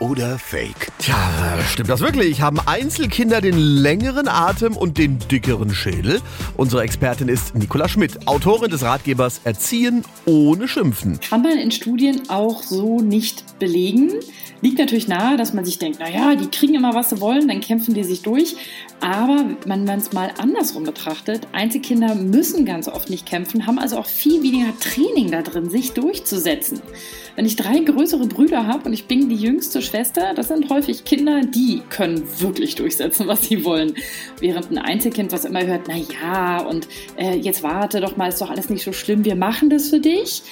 oder Fake? Tja, stimmt das wirklich? Haben Einzelkinder den längeren Atem und den dickeren Schädel? Unsere Expertin ist Nicola Schmidt, Autorin des Ratgebers Erziehen ohne Schimpfen. Kann man in Studien auch so nicht belegen. Liegt natürlich nahe, dass man sich denkt, naja, die kriegen immer, was sie wollen, dann kämpfen die sich durch. Aber wenn man es mal andersrum betrachtet, Einzelkinder müssen ganz oft nicht kämpfen, haben also auch viel weniger Training da drin, sich durchzusetzen. Wenn ich drei größere Brüder habe und ich bin die jüngste Schwester, das sind häufig Kinder, die können wirklich durchsetzen, was sie wollen. Während ein Einzelkind, was immer hört, na ja, und äh, jetzt warte doch mal, ist doch alles nicht so schlimm, wir machen das für dich,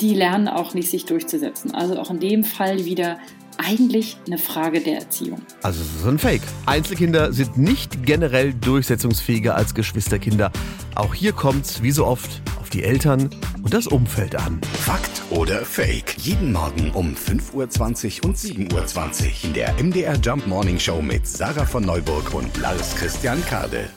die lernen auch nicht, sich durchzusetzen. Also auch in dem Fall wieder eigentlich eine Frage der Erziehung. Also es ist ein Fake. Einzelkinder sind nicht generell durchsetzungsfähiger als Geschwisterkinder. Auch hier kommt es, wie so oft, auf die Eltern und das Umfeld an. Fakt oder Fake? Jeden Morgen um 5.20 Uhr und 7.20 Uhr in der MDR Jump Morning Show mit Sarah von Neuburg und Lars Christian Kade.